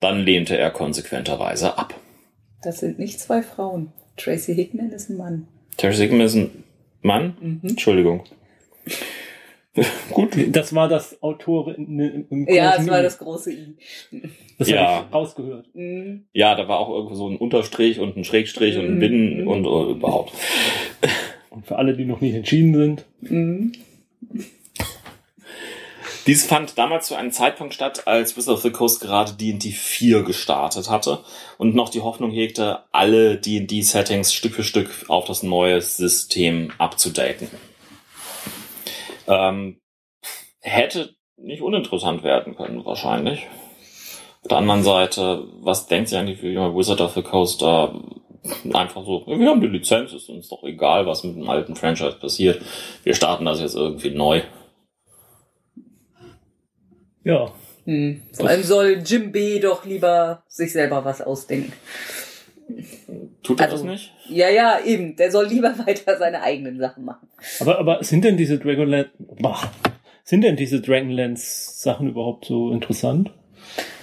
Dann lehnte er konsequenterweise ab. Das sind nicht zwei Frauen. Tracy Hickman ist ein Mann. Tracy Hickman ist ein Mann? Mhm. Entschuldigung. Gut. Das war das Autorin im Ja, das war das große I. Das ja. habe ich rausgehört. Mhm. Ja, da war auch irgendwo so ein Unterstrich und ein Schrägstrich und ein Binnen Mhm. und äh, überhaupt. Und für alle, die noch nicht entschieden sind. Mhm. Dies fand damals zu einem Zeitpunkt statt, als Wizard of the Coast gerade D&D 4 gestartet hatte und noch die Hoffnung hegte, alle D&D-Settings Stück für Stück auf das neue System abzudaten. Ähm, hätte nicht uninteressant werden können, wahrscheinlich. Auf der anderen Seite, was denkt sie eigentlich, man Wizard of the Coast da einfach so, wir haben die Lizenz, ist uns doch egal, was mit dem alten Franchise passiert. Wir starten das jetzt irgendwie neu. Ja. Mhm. Vor allem soll Jim B. doch lieber sich selber was ausdenken. Tut er Also- das nicht? Ja, ja, eben. Der soll lieber weiter seine eigenen Sachen machen. Aber, aber sind denn diese Dragonlance, sind denn diese Dragonlance Sachen überhaupt so interessant?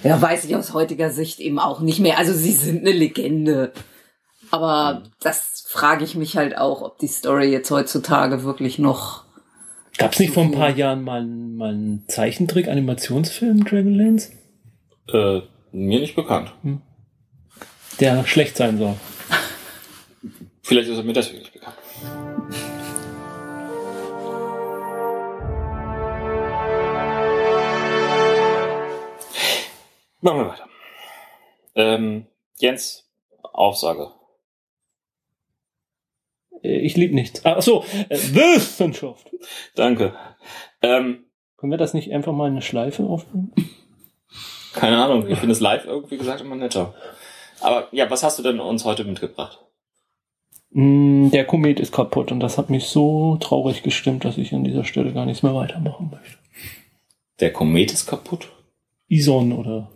Ja, weiß ich aus heutiger Sicht eben auch nicht mehr. Also sie sind eine Legende. Aber das frage ich mich halt auch, ob die Story jetzt heutzutage wirklich noch. Gab es nicht vor ein paar Jahren mal, einen- mal einen Zeichentrick-Animationsfilm Dragonlance, Äh, mir nicht bekannt. der schlecht sein soll? Vielleicht ist er mir deswegen nicht bekannt. Machen wir weiter. Ähm, Jens, Aufsage. Äh, Ich lieb nichts. Ach so, äh, Wissenschaft. Danke. Ähm, Können wir das nicht einfach mal in eine Schleife aufnehmen? keine Ahnung, ich finde es live irgendwie gesagt immer netter. Aber ja, was hast du denn uns heute mitgebracht? Mm, Der Komet ist kaputt und das hat mich so traurig gestimmt, dass ich an dieser Stelle gar nichts mehr weitermachen möchte. Der Komet ist kaputt. Ison oder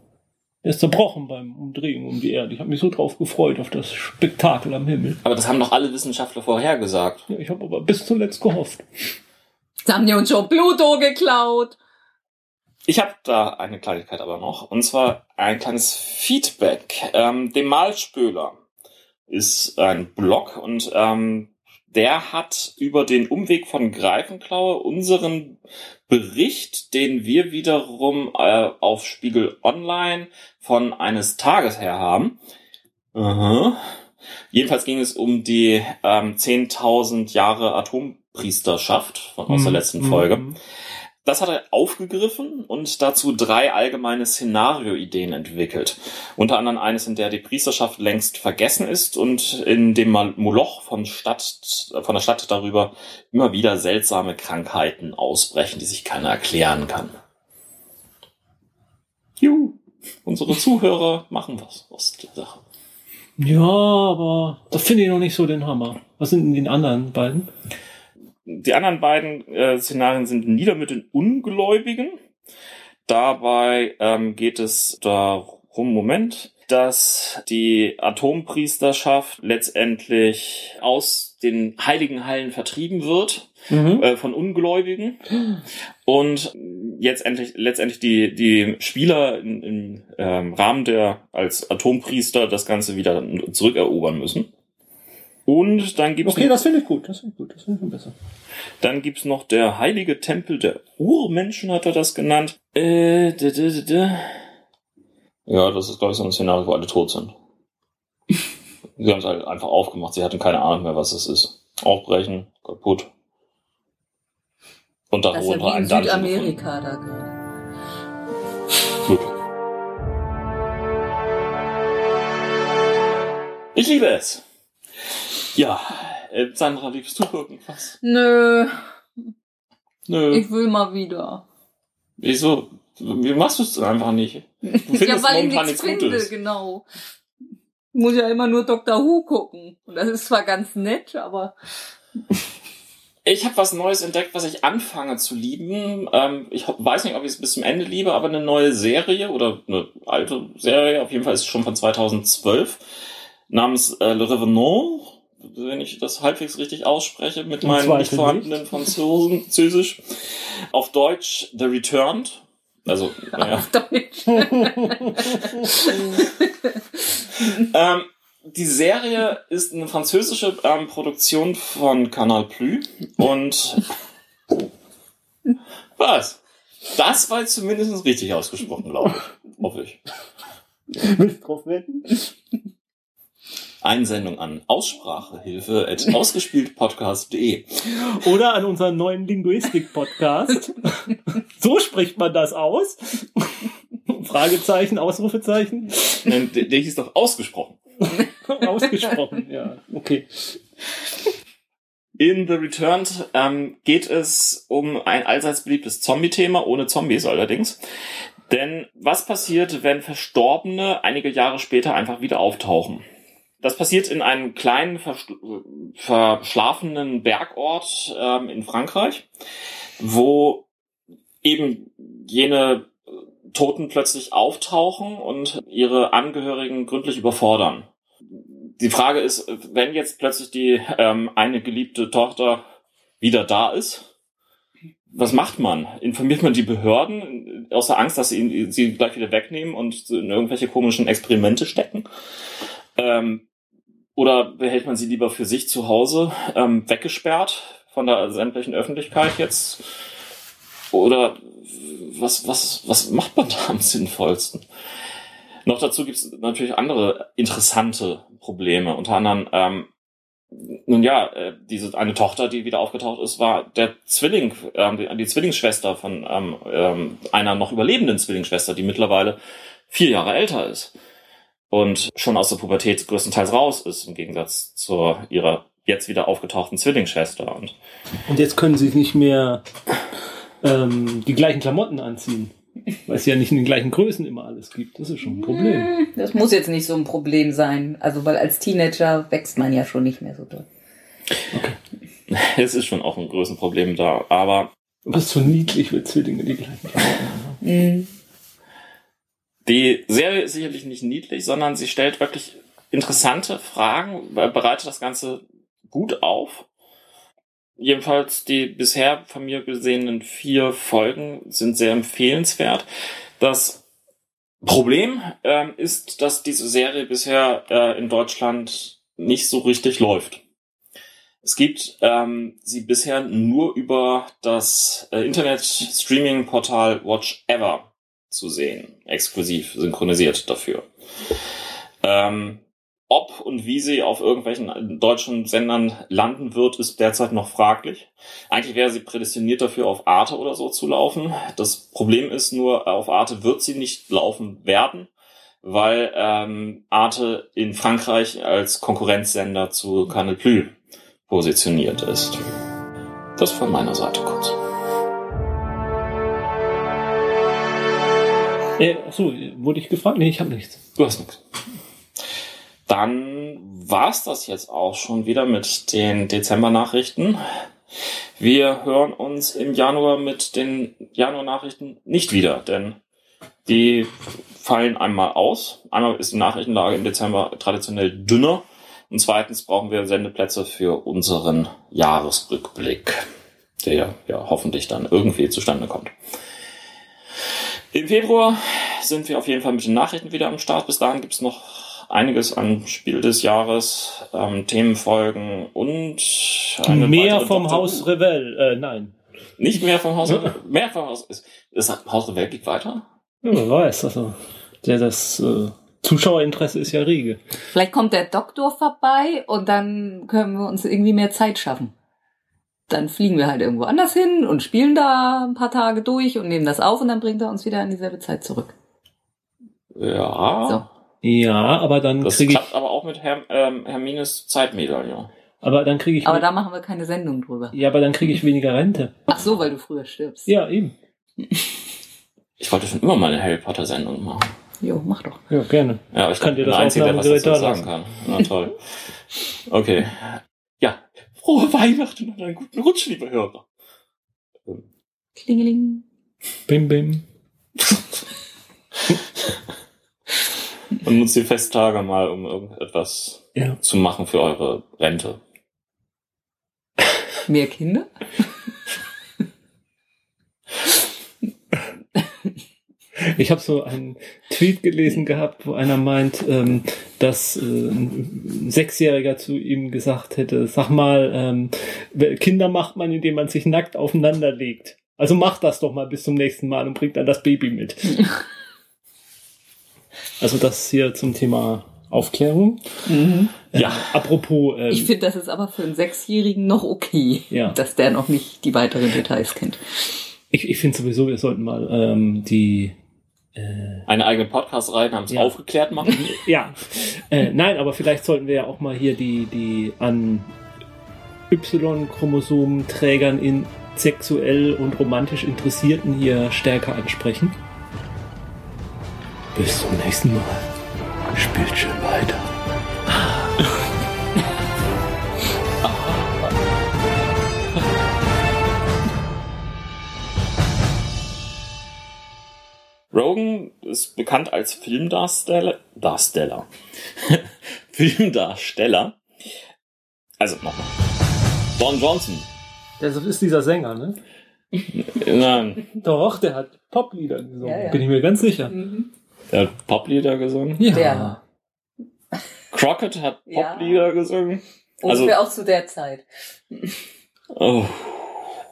der ist zerbrochen beim Umdrehen um die Erde. Ich habe mich so drauf gefreut auf das Spektakel am Himmel. Aber das haben doch alle Wissenschaftler vorhergesagt. Ja, ich habe aber bis zuletzt gehofft. Jetzt haben die uns schon Pluto geklaut. Ich habe da eine Kleinigkeit aber noch. Und zwar ein kleines Feedback. Ähm, dem Malspöler ist ein Blog und ähm, der hat über den Umweg von Greifenklaue unseren Bericht, den wir wiederum äh, auf Spiegel Online von eines Tages her haben. Aha. Jedenfalls ging es um die ähm, 10.000 Jahre Atompriesterschaft von, aus der Mhm. letzten Folge. Mhm. Das hat er aufgegriffen und dazu drei allgemeine Szenarioideen entwickelt. Unter anderem eines, in der die Priesterschaft längst vergessen ist und in dem Moloch von, Stadt, von der Stadt darüber immer wieder seltsame Krankheiten ausbrechen, die sich keiner erklären kann. Juhu, unsere Zuhörer machen was aus der Sache. Ja, aber das finde ich noch nicht so den Hammer. Was sind denn die anderen beiden? Die anderen beiden äh, Szenarien sind nieder mit den Ungläubigen. Dabei ähm, geht es darum, Moment, dass die Atompriesterschaft letztendlich aus den heiligen Hallen vertrieben wird Mhm. äh, von Ungläubigen und jetzt endlich, letztendlich die, die Spieler im, ähm, Rahmen der als Atompriester das Ganze wieder zurückerobern müssen. Und dann gibt es Okay, das finde ich gut. Das finde ich gut. Das finde ich schon besser. dann gibt's noch der heilige Tempel der Urmenschen, hat er das genannt. Äh, d -d -d -d. Ja, das ist, glaube ich, so ein Szenario, wo alle tot sind. Sie haben es halt einfach aufgemacht. Sie hatten keine Ahnung mehr, was es ist. Aufbrechen, kaputt. Und Das ist ja ein gefunden. Südamerika da gerade. Gut. Ich liebe es. Ja, äh, Sandra, liebst du irgendwas? Nö, Nö. ich will mal wieder. Wieso? Wie machst du es einfach nicht? Du findest ja, weil ich momentan nichts nichts finde, Gutes. genau. Ich muss ja immer nur Dr. Who gucken. Und das ist zwar ganz nett, aber Ich habe was Neues entdeckt, was ich anfange zu lieben. Ähm, ich weiß nicht, ob ich es bis zum Ende liebe, aber eine neue Serie oder eine alte Serie, auf jeden Fall ist es schon von 2012, namens äh, Le Revenant, wenn ich das halbwegs richtig ausspreche, mit Im meinem nicht vorhandenen Franzosen- Französisch. Auf Deutsch The Returned. Also, naja. auf Deutsch. Ähm, die Serie ist eine französische ähm, Produktion von Canal Plus und was? Das war jetzt zumindest richtig ausgesprochen, glaube ich. Hoffe ich. Willst du drauf wetten? Einsendung an Aussprachehilfe at ausgespieltpodcast.de. Oder an unseren neuen Linguistik-Podcast. so spricht man das aus. Fragezeichen, Ausrufezeichen. Nein, Der, der hieß doch ausgesprochen. Ausgesprochen, ja. Okay. In The Returned ähm, geht es um ein allseits beliebtes Zombie-Thema, ohne Zombies allerdings. Denn was passiert, wenn Verstorbene einige Jahre später einfach wieder auftauchen? Das passiert in einem kleinen, verschl- verschlafenen Bergort ähm, in Frankreich, wo eben jene äh, Toten plötzlich auftauchen und ihre Angehörigen gründlich überfordern. Die Frage ist, wenn jetzt plötzlich die ähm, eine geliebte Tochter wieder da ist, was macht man? Informiert man die Behörden aus der Angst, dass sie ihn, sie gleich wieder wegnehmen und in irgendwelche komischen Experimente stecken? Ähm, oder behält man sie lieber für sich zu Hause ähm, weggesperrt von der sämtlichen Öffentlichkeit jetzt? Oder was, was, was macht man da am sinnvollsten? Noch dazu gibt es natürlich andere interessante Probleme. Unter anderem, ähm, nun ja, äh, diese eine Tochter, die wieder aufgetaucht ist, war der Zwilling, ähm, die, die Zwillingsschwester von ähm, ähm, einer noch überlebenden Zwillingsschwester, die mittlerweile vier Jahre älter ist und schon aus der Pubertät größtenteils raus ist, im Gegensatz zu ihrer jetzt wieder aufgetauchten Zwillingsschwester. Und Und jetzt können sie nicht mehr ähm, die gleichen Klamotten anziehen. Weil es ja nicht in den gleichen Größen immer alles gibt. Das ist schon ein Problem. Das muss jetzt nicht so ein Problem sein. Also, weil als Teenager wächst man ja schon nicht mehr so doll. es ist schon auch ein Größenproblem da. Aber Aber es ist so niedlich, wenn Zwillinge die gleichen Klamotten haben. Die Serie ist sicherlich nicht niedlich, sondern sie stellt wirklich interessante Fragen, bereitet das Ganze gut auf. Jedenfalls die bisher von mir gesehenen vier Folgen sind sehr empfehlenswert. Das Problem ähm, ist, dass diese Serie bisher äh, in Deutschland nicht so richtig läuft. Es gibt ähm, sie bisher nur über das äh, Internet-Streaming-Portal Watch Ever zu sehen, exklusiv synchronisiert dafür. Ähm, ob und wie sie auf irgendwelchen deutschen Sendern landen wird, ist derzeit noch fraglich. Eigentlich wäre sie prädestiniert dafür, auf Arte oder so zu laufen. Das Problem ist nur, auf Arte wird sie nicht laufen werden, weil ähm, Arte in Frankreich als Konkurrenzsender zu Canal Plus positioniert ist. Das von meiner Seite kurz. Äh, achso, wurde ich gefragt? Nee, ich habe nichts. Du hast nichts. Dann war's das jetzt auch schon wieder mit den Dezember-Nachrichten. Wir hören uns im Januar mit den Januar-Nachrichten nicht wieder, denn die fallen einmal aus. Einmal ist die Nachrichtenlage im Dezember traditionell dünner und zweitens brauchen wir Sendeplätze für unseren Jahresrückblick, der ja hoffentlich dann irgendwie zustande kommt. Im Februar sind wir auf jeden Fall mit den Nachrichten wieder am Start. Bis dahin gibt's noch einiges an Spiel des Jahres, ähm, Themenfolgen und eine Mehr vom Doctor Haus. Revell. Äh, nein. Nicht mehr vom Haus. mehr vom Haus. Ist, ist Haus Rebell geht weiter? Ja, wer weiß. Also, der, das äh, Zuschauerinteresse ist ja rege. Vielleicht kommt der Doktor vorbei und dann können wir uns irgendwie mehr Zeit schaffen. Dann fliegen wir halt irgendwo anders hin und spielen da ein paar Tage durch und nehmen das auf und dann bringt er uns wieder in dieselbe Zeit zurück. Ja. So. Ja, aber dann Das kriege ich, klappt aber auch mit Herm, ähm, Hermines Zeitmedaillon. aber dann kriege ich, Aber da machen wir keine Sendung drüber. ja, aber dann kriege ich weniger Rente. Ach so, weil du früher stirbst. Ja, eben. Ich wollte schon immer mal eine Harry Potter Sendung machen. Jo, mach doch. Ja, gerne. Ja, ich Kann dir das Einzige, der was dazu sagen kann. Na toll. Okay. Frohe Weihnachten und einen guten Rutsch, liebe Hörer. Klingeling. Bim, bim. Und nutzt die Festtage mal, um irgendetwas Ja. zu machen für eure Rente. Mehr Kinder? Ich habe so einen Tweet gelesen gehabt, wo einer meint, ähm, dass äh, ein Sechsjähriger zu ihm gesagt hätte, sag mal, ähm, Kinder macht man, indem man sich nackt aufeinander legt. Also mach das doch mal bis zum nächsten Mal und bringt dann das Baby mit. also das hier zum Thema Aufklärung. Mhm. Ja. Apropos, ähm, Ich finde, das ist aber für einen Sechsjährigen noch okay, Ja. dass der noch nicht die weiteren Details kennt. ich, ich finde sowieso, wir sollten mal ähm, die Eine eigene Podcast-Reihe namens Ja. Aufgeklärt machen. Ja, äh, nein, aber vielleicht sollten wir ja auch mal hier die, die an Y-Chromosomenträgern in sexuell und romantisch Interessierten hier stärker ansprechen. Bis zum nächsten Mal. Spielt schön weiter. Rogan ist bekannt als Filmdarsteller. Darsteller. Filmdarsteller. Also nochmal. Don Johnson. Das ist dieser Sänger, ne? Nein, Doch, der hat Poplieder gesungen. Ja, ja. Bin ich mir ganz sicher. der hat Poplieder gesungen. Ja. Der. Crockett hat Ja. Poplieder gesungen. Also- Ungefähr auch zu der Zeit. Oh,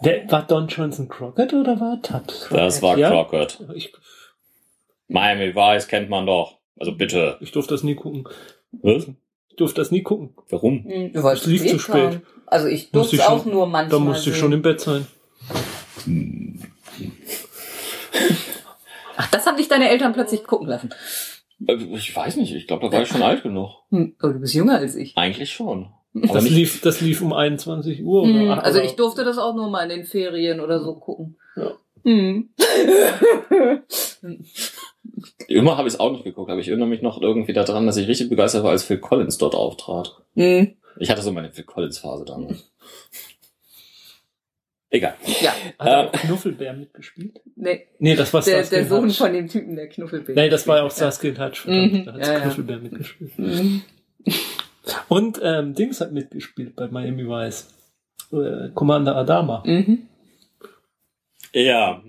Der, war Don Johnson Crockett oder war Tubbs? das war Ja? Crockett. Ich, Miami Vice kennt man doch. Also bitte. ich durfte das nie gucken. Was? Ich durfte das nie gucken. Warum? Weil Es lief zu spät. Also ich durfte ich es auch schon- nur manchmal Da musste ich sehen. schon im Bett sein. Ach, das haben dich deine Eltern plötzlich gucken lassen. Äh, Ich weiß nicht, ich glaube, da war ich schon alt genug. Hm, aber du bist jünger als ich. Eigentlich schon. Aber Das lief, das lief um 21 Uhr. Hm, Oder, also oder- ich durfte das auch nur mal in den Ferien oder so gucken. Ja. Hm. immer habe ich es auch nicht geguckt, aber ich erinnere mich noch irgendwie daran, dass ich richtig begeistert war, als Phil Collins dort auftrat. Hm. Ich hatte so meine Phil Collins Phase dann. Egal. Ja, Hat er Äh, auch Knuffelbär mitgespielt? nee. Nee, das war Der, Starsky der and Sohn Hutch. von dem Typen, der Knuffelbär. Nee, das war ja auch Starsky und Hutch. Mhm, Da hat ja, ja. Knuffelbär mitgespielt. Mhm. Und ähm, Dings hat mitgespielt bei Miami Vice. Äh, Commander Adama. Mhm. Ja.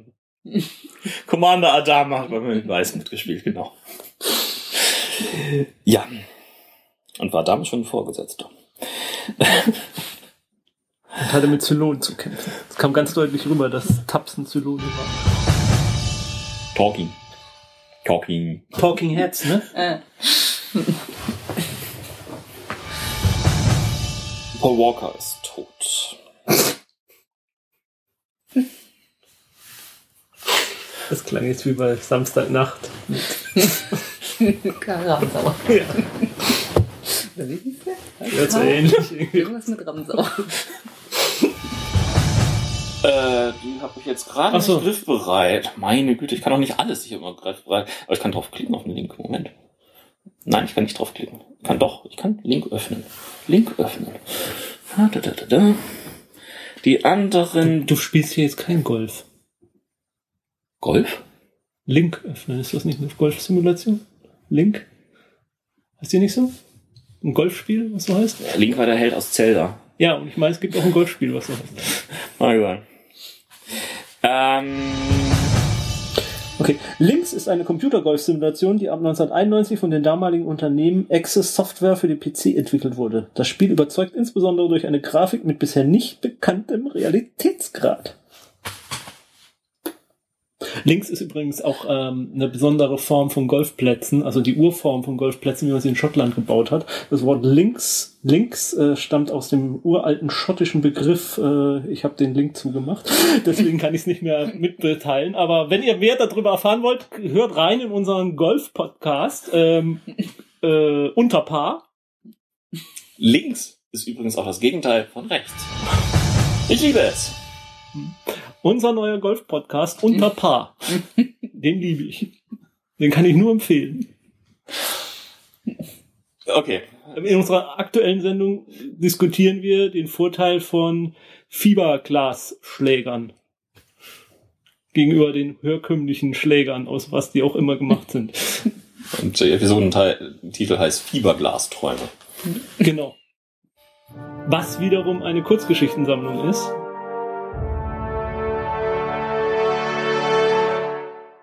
Commander Adama hat bei mir Weiß mitgespielt, genau. Ja. Und war damals schon Vorgesetzter. Und hatte mit Zylon zu kämpfen. Es kam ganz deutlich rüber, dass Tapsen Zylone war. Talking. Talking. Talking Heads, ne? Äh. Paul Walker ist tot. Das klang jetzt wie bei Samstagnacht. Karamsauer. Ja, Oder wie hieß der? hört so ähnlich. irgendwie. Irgendwas mit Ramsauer. Äh, die habe ich jetzt gerade so. nicht griffbereit. Meine Güte, ich kann auch nicht alles hier immer griffbereit. Aber ich kann draufklicken auf den Link. Moment. Nein, ich kann nicht draufklicken. Ich kann doch. Ich kann Link öffnen. Link öffnen. Da, da, da, da. Die anderen... Du spielst hier jetzt kein Golf. Golf? Link öffnen, ist das nicht eine Golfsimulation? Link? Heißt die nicht so? Ein Golfspiel, was so heißt? Link war der Held aus Zelda. Ja, und ich meine, es gibt auch ein Golfspiel, was so heißt. Mal egal. Ähm... Okay, Lynx ist eine Computergolf-Simulation, die ab 1991 von den damaligen Unternehmen Access Software für den PC entwickelt wurde. Das Spiel überzeugt insbesondere durch eine Grafik mit bisher nicht bekanntem Realitätsgrad. Lynx ist übrigens auch ähm, eine besondere Form von Golfplätzen, also die Urform von Golfplätzen, wie man sie in Schottland gebaut hat. Das Wort Links, Links äh, stammt aus dem uralten schottischen Begriff. Äh, ich habe den Link zugemacht, deswegen kann ich es nicht mehr mitbeteilen. Aber wenn ihr mehr darüber erfahren wollt, hört rein in unseren Golf-Podcast ähm, äh, unter Paar. Links ist übrigens auch das Gegenteil von rechts. Ich liebe es. Unser neuer Golf-Podcast unter Paar. Den liebe ich. Den kann ich nur empfehlen. Okay. In unserer aktuellen Sendung diskutieren wir den Vorteil von Fiberglasschlägern gegenüber den herkömmlichen Schlägern, aus was die auch immer gemacht sind. Und der Episodentitel heißt Fieberglasträume. Genau. Was wiederum eine Kurzgeschichtensammlung ist.